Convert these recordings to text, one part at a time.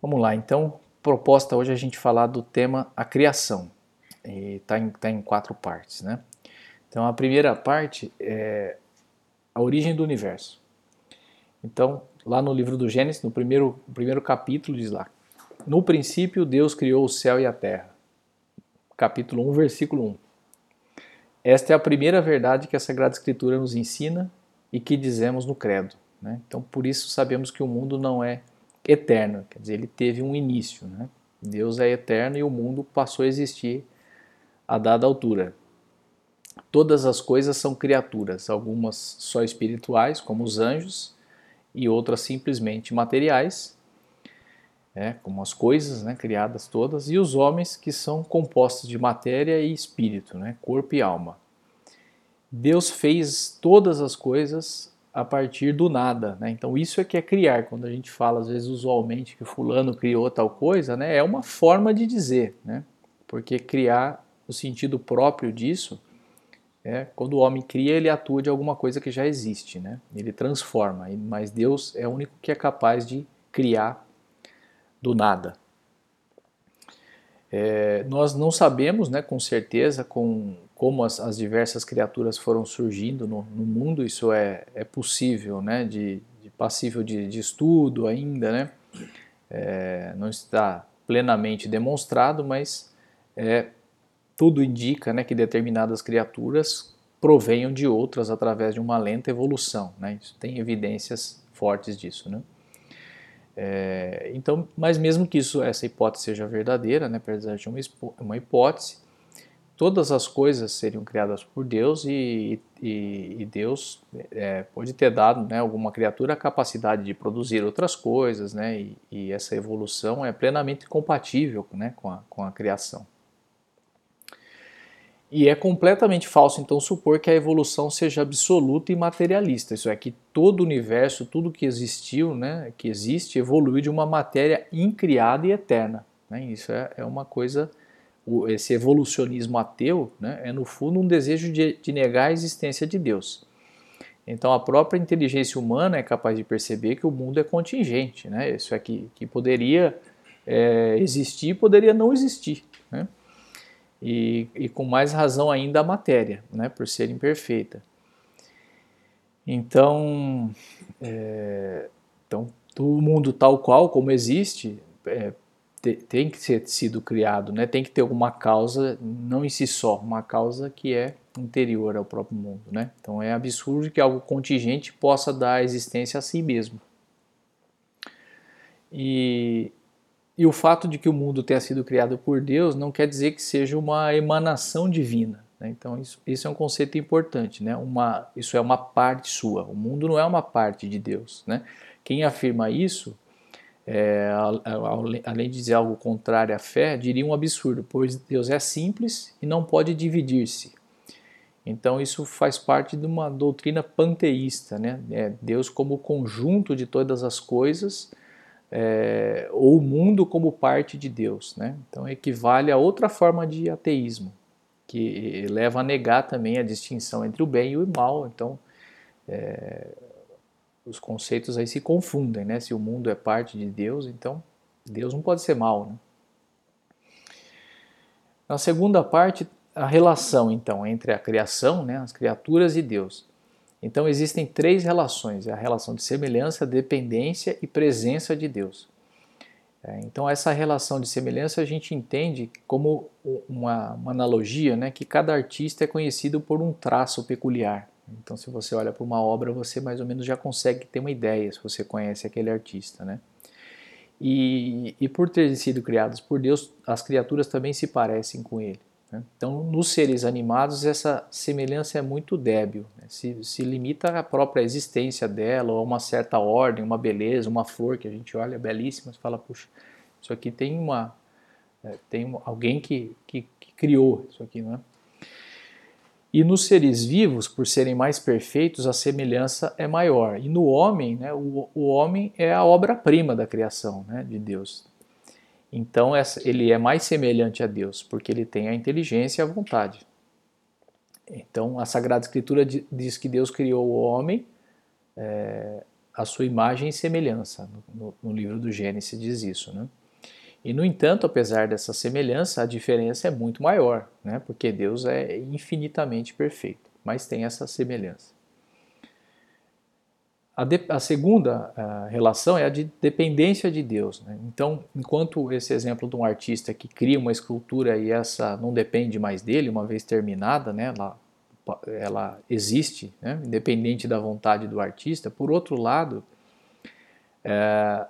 Vamos lá, então, proposta hoje a gente falar do tema a criação. Está em, tá em quatro partes, né? Então, a primeira parte é a origem do universo. Então, lá no livro do Gênesis, no primeiro, primeiro capítulo, diz lá: No princípio, Deus criou o céu e a terra. Capítulo 1, versículo 1. Esta é a primeira verdade que a Sagrada Escritura nos ensina e que dizemos no Credo. Né? Então, por isso sabemos que o mundo não é eterno, quer dizer, ele teve um início. Né? Deus é eterno e o mundo passou a existir a dada altura. Todas as coisas são criaturas, algumas só espirituais, como os anjos, e outras simplesmente materiais, é, como as coisas né, criadas todas, e os homens que são compostos de matéria e espírito, né, corpo e alma. Deus fez todas as coisas a partir do nada, né? Então isso é que é criar. Quando a gente fala às vezes usualmente que fulano criou tal coisa, né? É uma forma de dizer, né? Porque criar o sentido próprio disso é quando o homem cria, ele atua de alguma coisa que já existe, né? Ele transforma. Mas Deus é o único que é capaz de criar do nada. É, nós não sabemos, né, com certeza, com como as, as diversas criaturas foram surgindo no, no, mundo, isso é, é possível, né, de, de passível de, de, estudo ainda, né, é, não está plenamente demonstrado, mas é, tudo indica né, que determinadas criaturas provenham de outras através de uma lenta evolução, né, isso tem evidências fortes disso, né. É, então, mas mesmo que isso, essa hipótese seja verdadeira, né, apesar de uma, uma hipótese, todas as coisas seriam criadas por Deus e, e, e Deus é, pode ter dado né, alguma criatura a capacidade de produzir outras coisas, né, e, e essa evolução é plenamente compatível né, com, a, com a criação. E é completamente falso, então, supor que a evolução seja absoluta e materialista. Isso é, que todo o universo, tudo que existiu, né, que existe, evoluiu de uma matéria incriada e eterna. Né? Isso é, é uma coisa esse evolucionismo ateu né, é no fundo um desejo de, de, negar a existência de Deus. Então a própria inteligência humana é capaz de perceber que o mundo é contingente, né? Isso é que, que poderia é, existir, poderia não existir, né? E, e, com mais razão ainda a matéria, né? Por ser imperfeita. Então, é, então o mundo tal qual como existe é, tem que ser sido criado, né? tem que ter alguma causa, não em si só, uma causa que é interior ao próprio mundo. Né? Então é absurdo que algo contingente possa dar existência a si mesmo. E, e o fato de que o mundo tenha sido criado por Deus não quer dizer que seja uma emanação divina. Né? Então isso, isso é um conceito importante. Né? Uma, isso é uma parte sua. O mundo não é uma parte de Deus. Né? Quem afirma isso é, além de dizer algo contrário à fé, diria um absurdo, pois Deus é simples e não pode dividir-se. Então isso faz parte de uma doutrina panteísta, né? É Deus como conjunto de todas as coisas, é, ou o mundo como parte de Deus, né? Então equivale a outra forma de ateísmo, que leva a negar também a distinção entre o bem e o mal. Então é, os conceitos aí se confundem, né? Se o mundo é parte de Deus, então Deus não pode ser mal, né? Na segunda parte, a relação então entre a criação, né, as criaturas e Deus. Então existem três relações: é a relação de semelhança, dependência e presença de Deus. É, então essa relação de semelhança a gente entende como uma, uma analogia, né, que cada artista é conhecido por um traço peculiar. Então, se você olha para uma obra, você mais ou menos já consegue ter uma ideia se você conhece aquele artista, né? E, e por terem sido criados por Deus, as criaturas também se parecem com ele. Né? Então, nos seres animados, essa semelhança é muito débil, né? se, se limita à própria existência dela, ou a uma certa ordem, uma beleza, uma flor que a gente olha belíssima e fala, puxa, isso aqui tem uma é, tem alguém que, que, que criou isso aqui, não é? E nos seres vivos, por serem mais perfeitos, a semelhança é maior. E no homem, né, o, o homem é a obra-prima da criação né, de Deus. Então essa, ele é mais semelhante a Deus, porque ele tem a inteligência e a vontade. Então a Sagrada Escritura diz que Deus criou o homem é, a sua imagem e semelhança. No, no, livro do Gênesis diz isso, né? E no entanto, apesar dessa semelhança, a diferença é muito maior, né? Porque Deus é infinitamente perfeito, mas tem essa semelhança. A, de, a segunda a relação é a de dependência de Deus. Né? Então, enquanto esse exemplo de um artista que cria uma escultura e essa não depende mais dele, uma vez terminada, né, ela, ela existe, né, independente da vontade do artista. Por outro lado, é,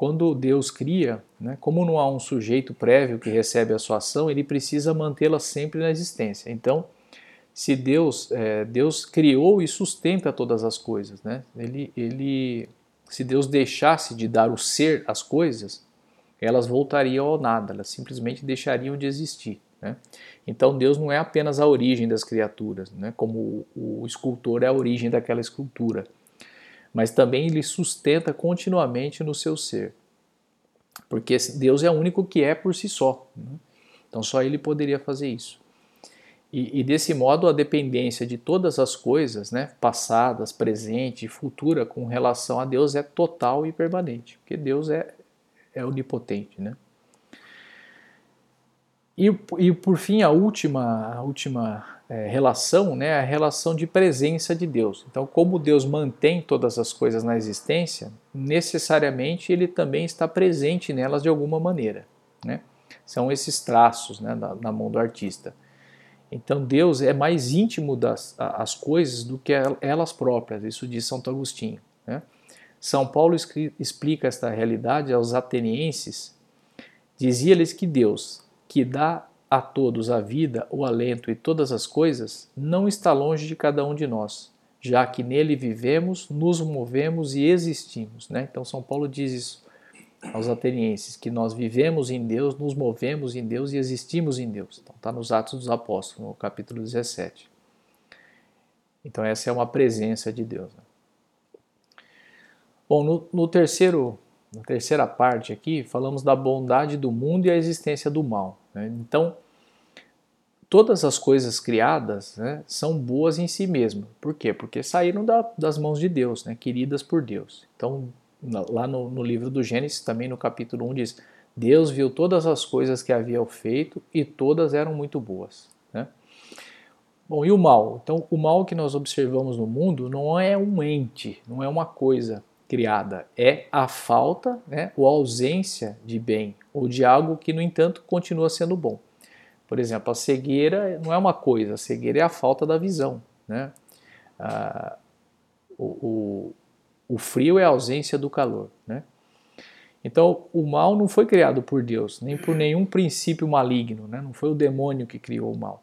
quando Deus cria, né, como não há um sujeito prévio que recebe a sua ação, ele precisa mantê-la sempre na existência. Então, se Deus, é, Deus criou e sustenta todas as coisas, né? Ele, ele, se Deus deixasse de dar o ser às coisas, elas voltariam ao nada, elas simplesmente deixariam de existir. Né? Então Deus não é apenas a origem das criaturas, né? como o, o escultor é a origem daquela escultura, mas também ele sustenta continuamente no seu ser, porque Deus é o único que é por si só. Né? Então só ele poderia fazer isso. E, e, desse modo a dependência de todas as coisas, né, passadas, presente e futura, com relação a Deus é total e permanente, porque Deus é, é onipotente. Né? E, e por fim, a última, a última é, relação né, a relação de presença de Deus. Então, como Deus mantém todas as coisas na existência, necessariamente ele também está presente nelas de alguma maneira. Né? São esses traços né, na, na mão do artista. Então Deus é mais íntimo das as coisas do que elas próprias, isso diz Santo Agostinho. Né? São Paulo explica esta realidade aos atenienses, dizia-lhes que Deus, que dá a todos a vida, o alento e todas as coisas, não está longe de cada um de nós, já que nele vivemos, nos movemos e existimos. Né? Então São Paulo diz isso aos atenienses que nós vivemos em Deus, nos movemos em Deus e existimos em Deus. Então está nos Atos dos Apóstolos, no capítulo 17. Então essa é uma presença de Deus. Né? Bom, no, no, terceiro, na terceira parte aqui, falamos da bondade do mundo e a existência do mal. Né? Então, todas as coisas criadas né, são boas em si mesmas. Por quê? Porque saíram da, das mãos de Deus, né, queridas por Deus. Então, lá no, no, livro do Gênesis, também no capítulo 1, diz: Deus viu todas as coisas que havia feito e todas eram muito boas. Né? Bom, e o mal? Então, o mal que nós observamos no mundo não é um ente, não é uma coisa criada, é a falta né, ou ausência de bem ou de algo que, no entanto, continua sendo bom. Por exemplo, a cegueira não é uma coisa, a cegueira é a falta da visão. Né? Ah, o, o frio é a ausência do calor. Né? Então, o mal não foi criado por Deus, nem por nenhum princípio maligno, né? não foi o demônio que criou o mal.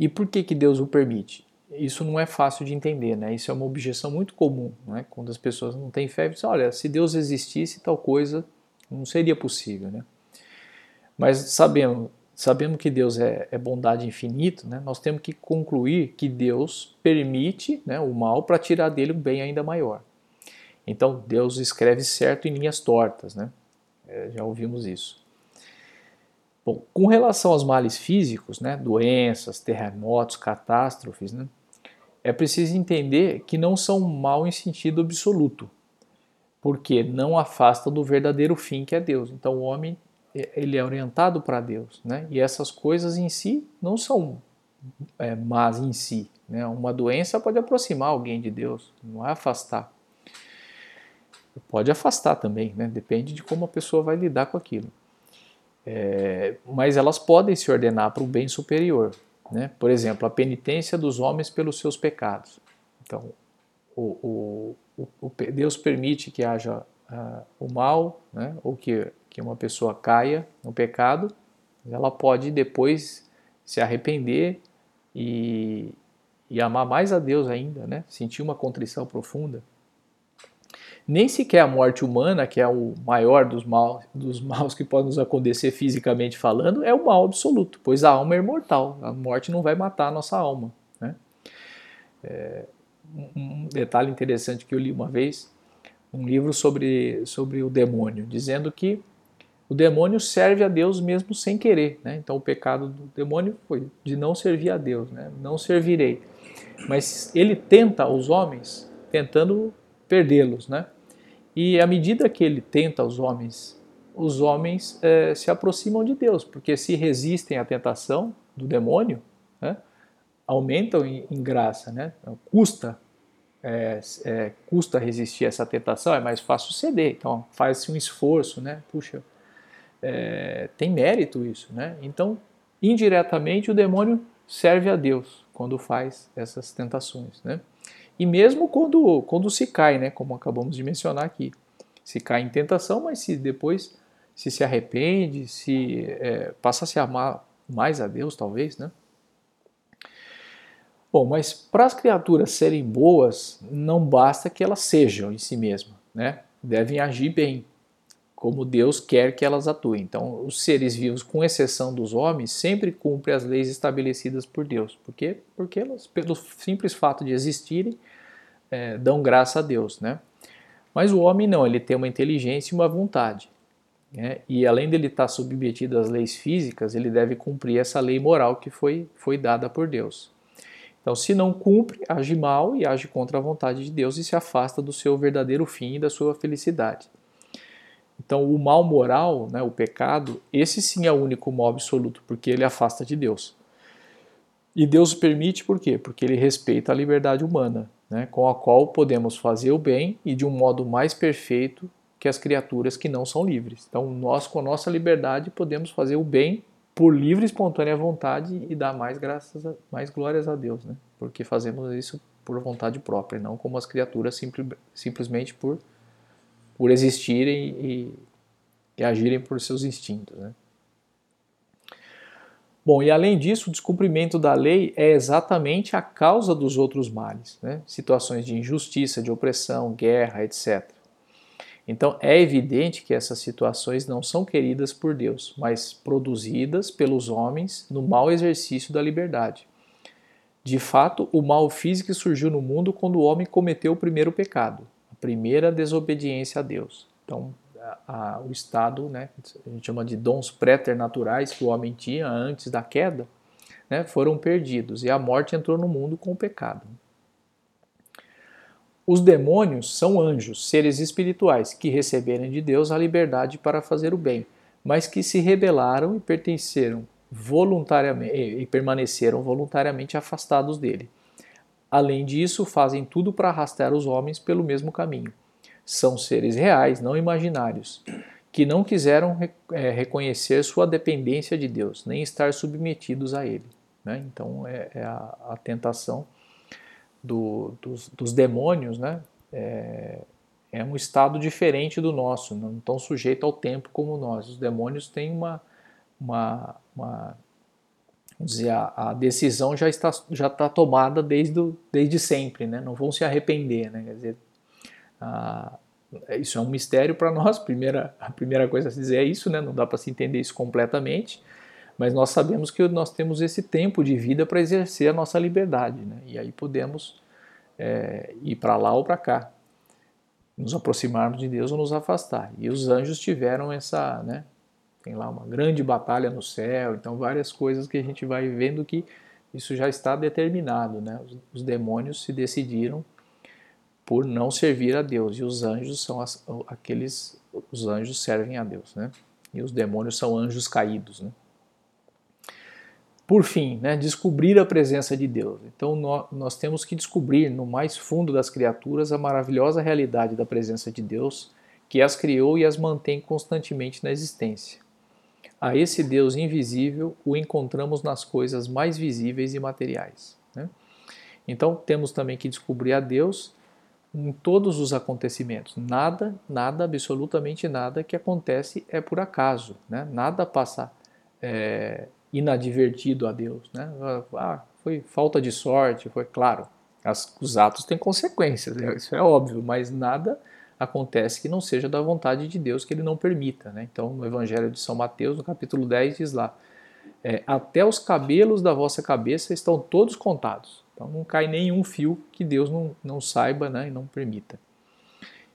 E por que, que Deus o permite? Isso não é fácil de entender, né? Isso é uma objeção muito comum, né? Quando as pessoas não têm fé, dizem, olha, se Deus existisse, tal coisa não seria possível, né? Mas sabemos, sabendo que Deus é, é bondade infinita, né, nós temos que concluir que Deus permite né, o mal para tirar dele um bem ainda maior. Então Deus escreve certo em linhas tortas, né? É, já ouvimos isso. Bom, com relação aos males físicos, né, doenças, terremotos, catástrofes, né, é preciso entender que não são mal em sentido absoluto, porque não afasta do verdadeiro fim que é Deus. Então o homem ele é orientado para Deus, né? E essas coisas em si não são é, más em si, né? Uma doença pode aproximar alguém de Deus, não é afastar. Pode afastar também, né? Depende de como a pessoa vai lidar com aquilo. É, mas elas podem se ordenar para o bem superior, né? Por exemplo, a penitência dos homens pelos seus pecados. Então, o, o, o Deus permite que haja uh, o mal, né? Ou que que uma pessoa caia no pecado, ela pode depois se arrepender e, e amar mais a Deus ainda, né? sentir uma contrição profunda. Nem sequer a morte humana, que é o maior dos, mal, dos maus que pode nos acontecer fisicamente falando, é o mal absoluto, pois a alma é imortal, a morte não vai matar a nossa alma. Né? É, um detalhe interessante que eu li uma vez, um livro sobre, sobre o demônio, dizendo que o demônio serve a Deus mesmo sem querer. Né? Então o pecado do demônio foi de não servir a Deus, né? não servirei. Mas ele tenta os homens, tentando perdê-los, né? E à medida que ele tenta os homens, os homens é, se aproximam de Deus, porque se resistem à tentação do demônio, né, aumentam em, em, graça, né? Custa é, é, custa resistir a essa tentação, é mais fácil ceder. Então faz-se um esforço, né? Puxa, é, tem mérito isso, né? Então indiretamente o demônio serve a Deus quando faz essas tentações, né? E mesmo quando, quando se cai, né, como acabamos de mencionar aqui, se cai em tentação, mas se depois se se arrepende, se é, passa a se amar mais a Deus, talvez, né? Bom, mas para as criaturas serem boas, não basta que elas sejam em si mesmas, né? Devem agir bem, como Deus quer que elas atuem. Então, os seres vivos, com exceção dos homens, sempre cumprem as leis estabelecidas por Deus. Por quê? Porque elas, pelo simples fato de existirem, é, dão graça a Deus, né? Mas o homem não, ele tem uma inteligência e uma vontade. Né? E além dele estar submetido às leis físicas, ele deve cumprir essa lei moral que foi, foi dada por Deus. Então, se não cumpre, age mal e age contra a vontade de Deus e se afasta do seu verdadeiro fim e da sua felicidade. Então, o mal moral, né, o pecado, esse sim é o único mal absoluto, porque ele afasta de Deus. E Deus permite por quê? Porque ele respeita a liberdade humana, né, com a qual podemos fazer o bem e de um modo mais perfeito que as criaturas que não são livres. Então, nós, com a nossa liberdade, podemos fazer o bem por livre e espontânea vontade e dar mais graças, a, mais glórias a Deus, né? Porque fazemos isso por vontade própria, não como as criaturas simples, simplesmente por, por existirem e, e agirem por seus instintos, né? Bom, e além disso, o descumprimento da lei é exatamente a causa dos outros males, né? situações de injustiça, de opressão, guerra, etc. Então é evidente que essas situações não são queridas por Deus, mas produzidas pelos homens no mau exercício da liberdade. De fato, o mal físico surgiu no mundo quando o homem cometeu o primeiro pecado, a primeira desobediência a Deus. Então, a, a, o estado, né, a gente chama de dons préternaturais que o homem tinha antes da queda, né, foram perdidos e a morte entrou no mundo com o pecado. Os demônios são anjos, seres espirituais, que receberam de Deus a liberdade para fazer o bem, mas que se rebelaram e pertenceram voluntariamente e permaneceram voluntariamente afastados dele. Além disso, fazem tudo para arrastar os homens pelo mesmo caminho. São seres reais, não imaginários, que não quiseram é, reconhecer sua dependência de Deus, nem estar submetidos a Ele. Né? Então, é, é a, a tentação do, dos, dos, demônios, né, é, é, um estado diferente do nosso, não tão sujeito ao tempo como nós. Os demônios têm uma, uma, uma vamos dizer, a, a, decisão já está, já está tomada desde, desde sempre, né, não vão se arrepender, né, quer dizer, isso é um mistério para nós. Primeira, a primeira coisa a se dizer é isso, né? Não dá para se entender isso completamente mas nós sabemos que nós temos esse tempo de vida para exercer a nossa liberdade, né? e aí podemos é, ir para lá ou para cá, nos aproximarmos de Deus ou nos afastar. E os anjos tiveram essa, né? Tem lá uma grande batalha no céu, então várias coisas que a gente vai vendo que isso já está determinado, né? os, os demônios se decidiram por não servir a Deus e os anjos são as, aqueles, os anjos servem a Deus, né? E os demônios são anjos caídos, né? Por fim, né, descobrir a presença de Deus. Então nós temos que descobrir no mais fundo das criaturas a maravilhosa realidade da presença de Deus que as criou e as mantém constantemente na existência. A esse Deus invisível o encontramos nas coisas mais visíveis e materiais. Né? Então temos também que descobrir a Deus em todos os acontecimentos. Nada, nada, absolutamente nada que acontece é por acaso. Né? Nada passa é, inadvertido a Deus. Né? Ah, foi falta de sorte, foi claro. As, os atos têm consequências, né? isso é óbvio, mas nada acontece que não seja da vontade de Deus, que ele não permita. Né? Então, no Evangelho de São Mateus, no capítulo 10, diz lá: é, Até os cabelos da vossa cabeça estão todos contados. Então, não cai nenhum fio que Deus não, não saiba né, e não permita.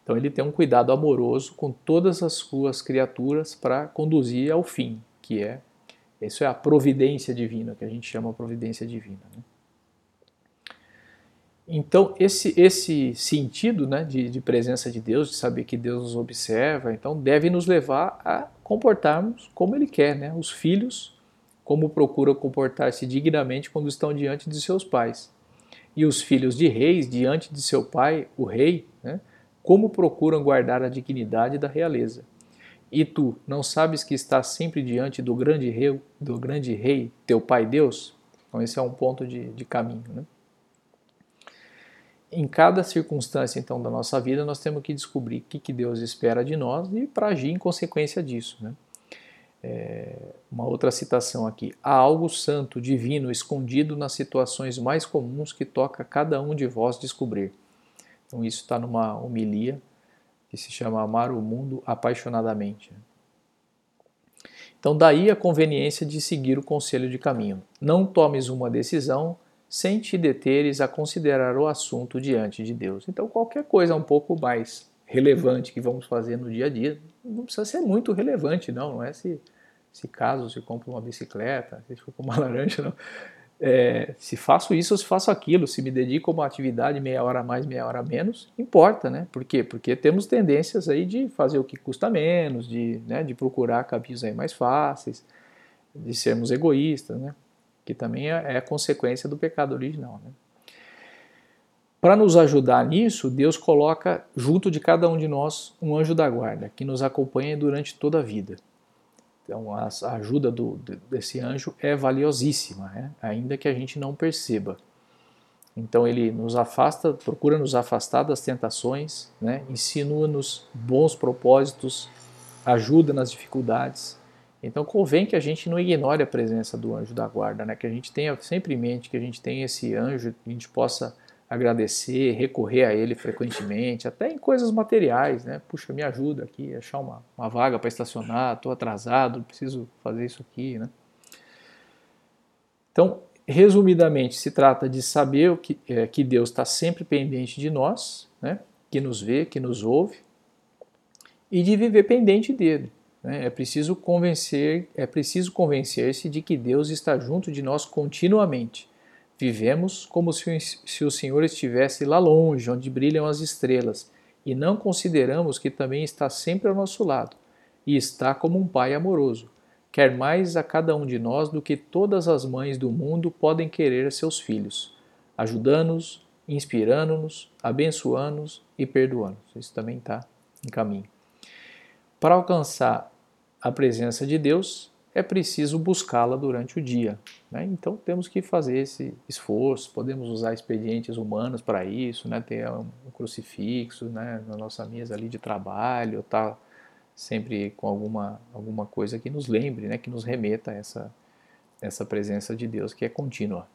Então, ele tem um cuidado amoroso com todas as suas criaturas para conduzir ao fim, que é isso é a providência divina, que a gente chama providência divina. Né? Então, esse, esse sentido né, de, de, presença de Deus, de saber que Deus nos observa, então deve nos levar a comportarmos como Ele quer. Né? Os filhos, como procuram comportar-se dignamente quando estão diante de seus pais. E os filhos de reis, diante de seu pai, o rei, né, como procuram guardar a dignidade da realeza. E tu, não sabes que estás sempre diante do grande rei, do grande rei, teu pai Deus? Então esse é um ponto de, de caminho. Né? Em cada circunstância então da nossa vida nós temos que descobrir o que, Deus espera de nós e para agir em consequência disso. Né? É, uma outra citação aqui: há algo santo, divino, escondido nas situações mais comuns que toca cada um de vós descobrir. Então isso está numa homilia que se chama Amar o Mundo Apaixonadamente. Então daí a conveniência de seguir o conselho de caminho. Não tomes uma decisão sem te deteres a considerar o assunto diante de Deus. Então, qualquer coisa um pouco mais relevante que vamos fazer no dia a dia, não precisa ser muito relevante, não. Não é se, se caso se compra uma bicicleta, se for uma laranja, não. É, se faço isso ou se faço aquilo, se me dedico a uma atividade meia hora mais, meia hora menos, importa, né? Por quê? Porque temos tendências aí de fazer o que custa menos, de, né, de procurar caminhos aí mais fáceis, de sermos egoístas, né? Que também é, é consequência do pecado original. Né? Para nos ajudar nisso, Deus coloca junto de cada um de nós um anjo da guarda que nos acompanha durante toda a vida. Então, a ajuda do, desse anjo é valiosíssima, né? ainda que a gente não perceba. Então, ele nos afasta, procura nos afastar das tentações, né? insinua-nos bons propósitos, ajuda nas dificuldades então convém que a gente não ignore a presença do anjo da guarda, né? que a gente tenha sempre em mente que a gente tem esse anjo, que a gente possa agradecer, recorrer a ele frequentemente, até em coisas materiais, né? Puxa, me ajuda aqui, achar uma, uma vaga para estacionar, estou atrasado, preciso fazer isso aqui, né? Então, resumidamente, se trata de saber que, é, que Deus está sempre pendente de nós, né? que nos vê, que nos ouve, e de viver pendente dele. Né? É preciso convencer, é preciso convencer-se de que Deus está junto de nós continuamente. Vivemos como se, se o Senhor estivesse lá longe, onde brilham as estrelas, e não consideramos que também está sempre ao nosso lado, e está como um pai amoroso. Quer mais a cada um de nós do que todas as mães do mundo podem querer a seus filhos, ajudando-nos, inspirando-nos, abençoando-nos e perdoando-nos. Isso também está em caminho. Para alcançar a presença de Deus, é preciso buscá-la durante o dia. Né? Então temos que fazer esse esforço, podemos usar expedientes humanos para isso, né? ter um crucifixo né? na nossa mesa ali de trabalho, estar tá sempre com alguma, alguma coisa que nos lembre, né? que nos remeta a essa, essa presença de Deus que é contínua.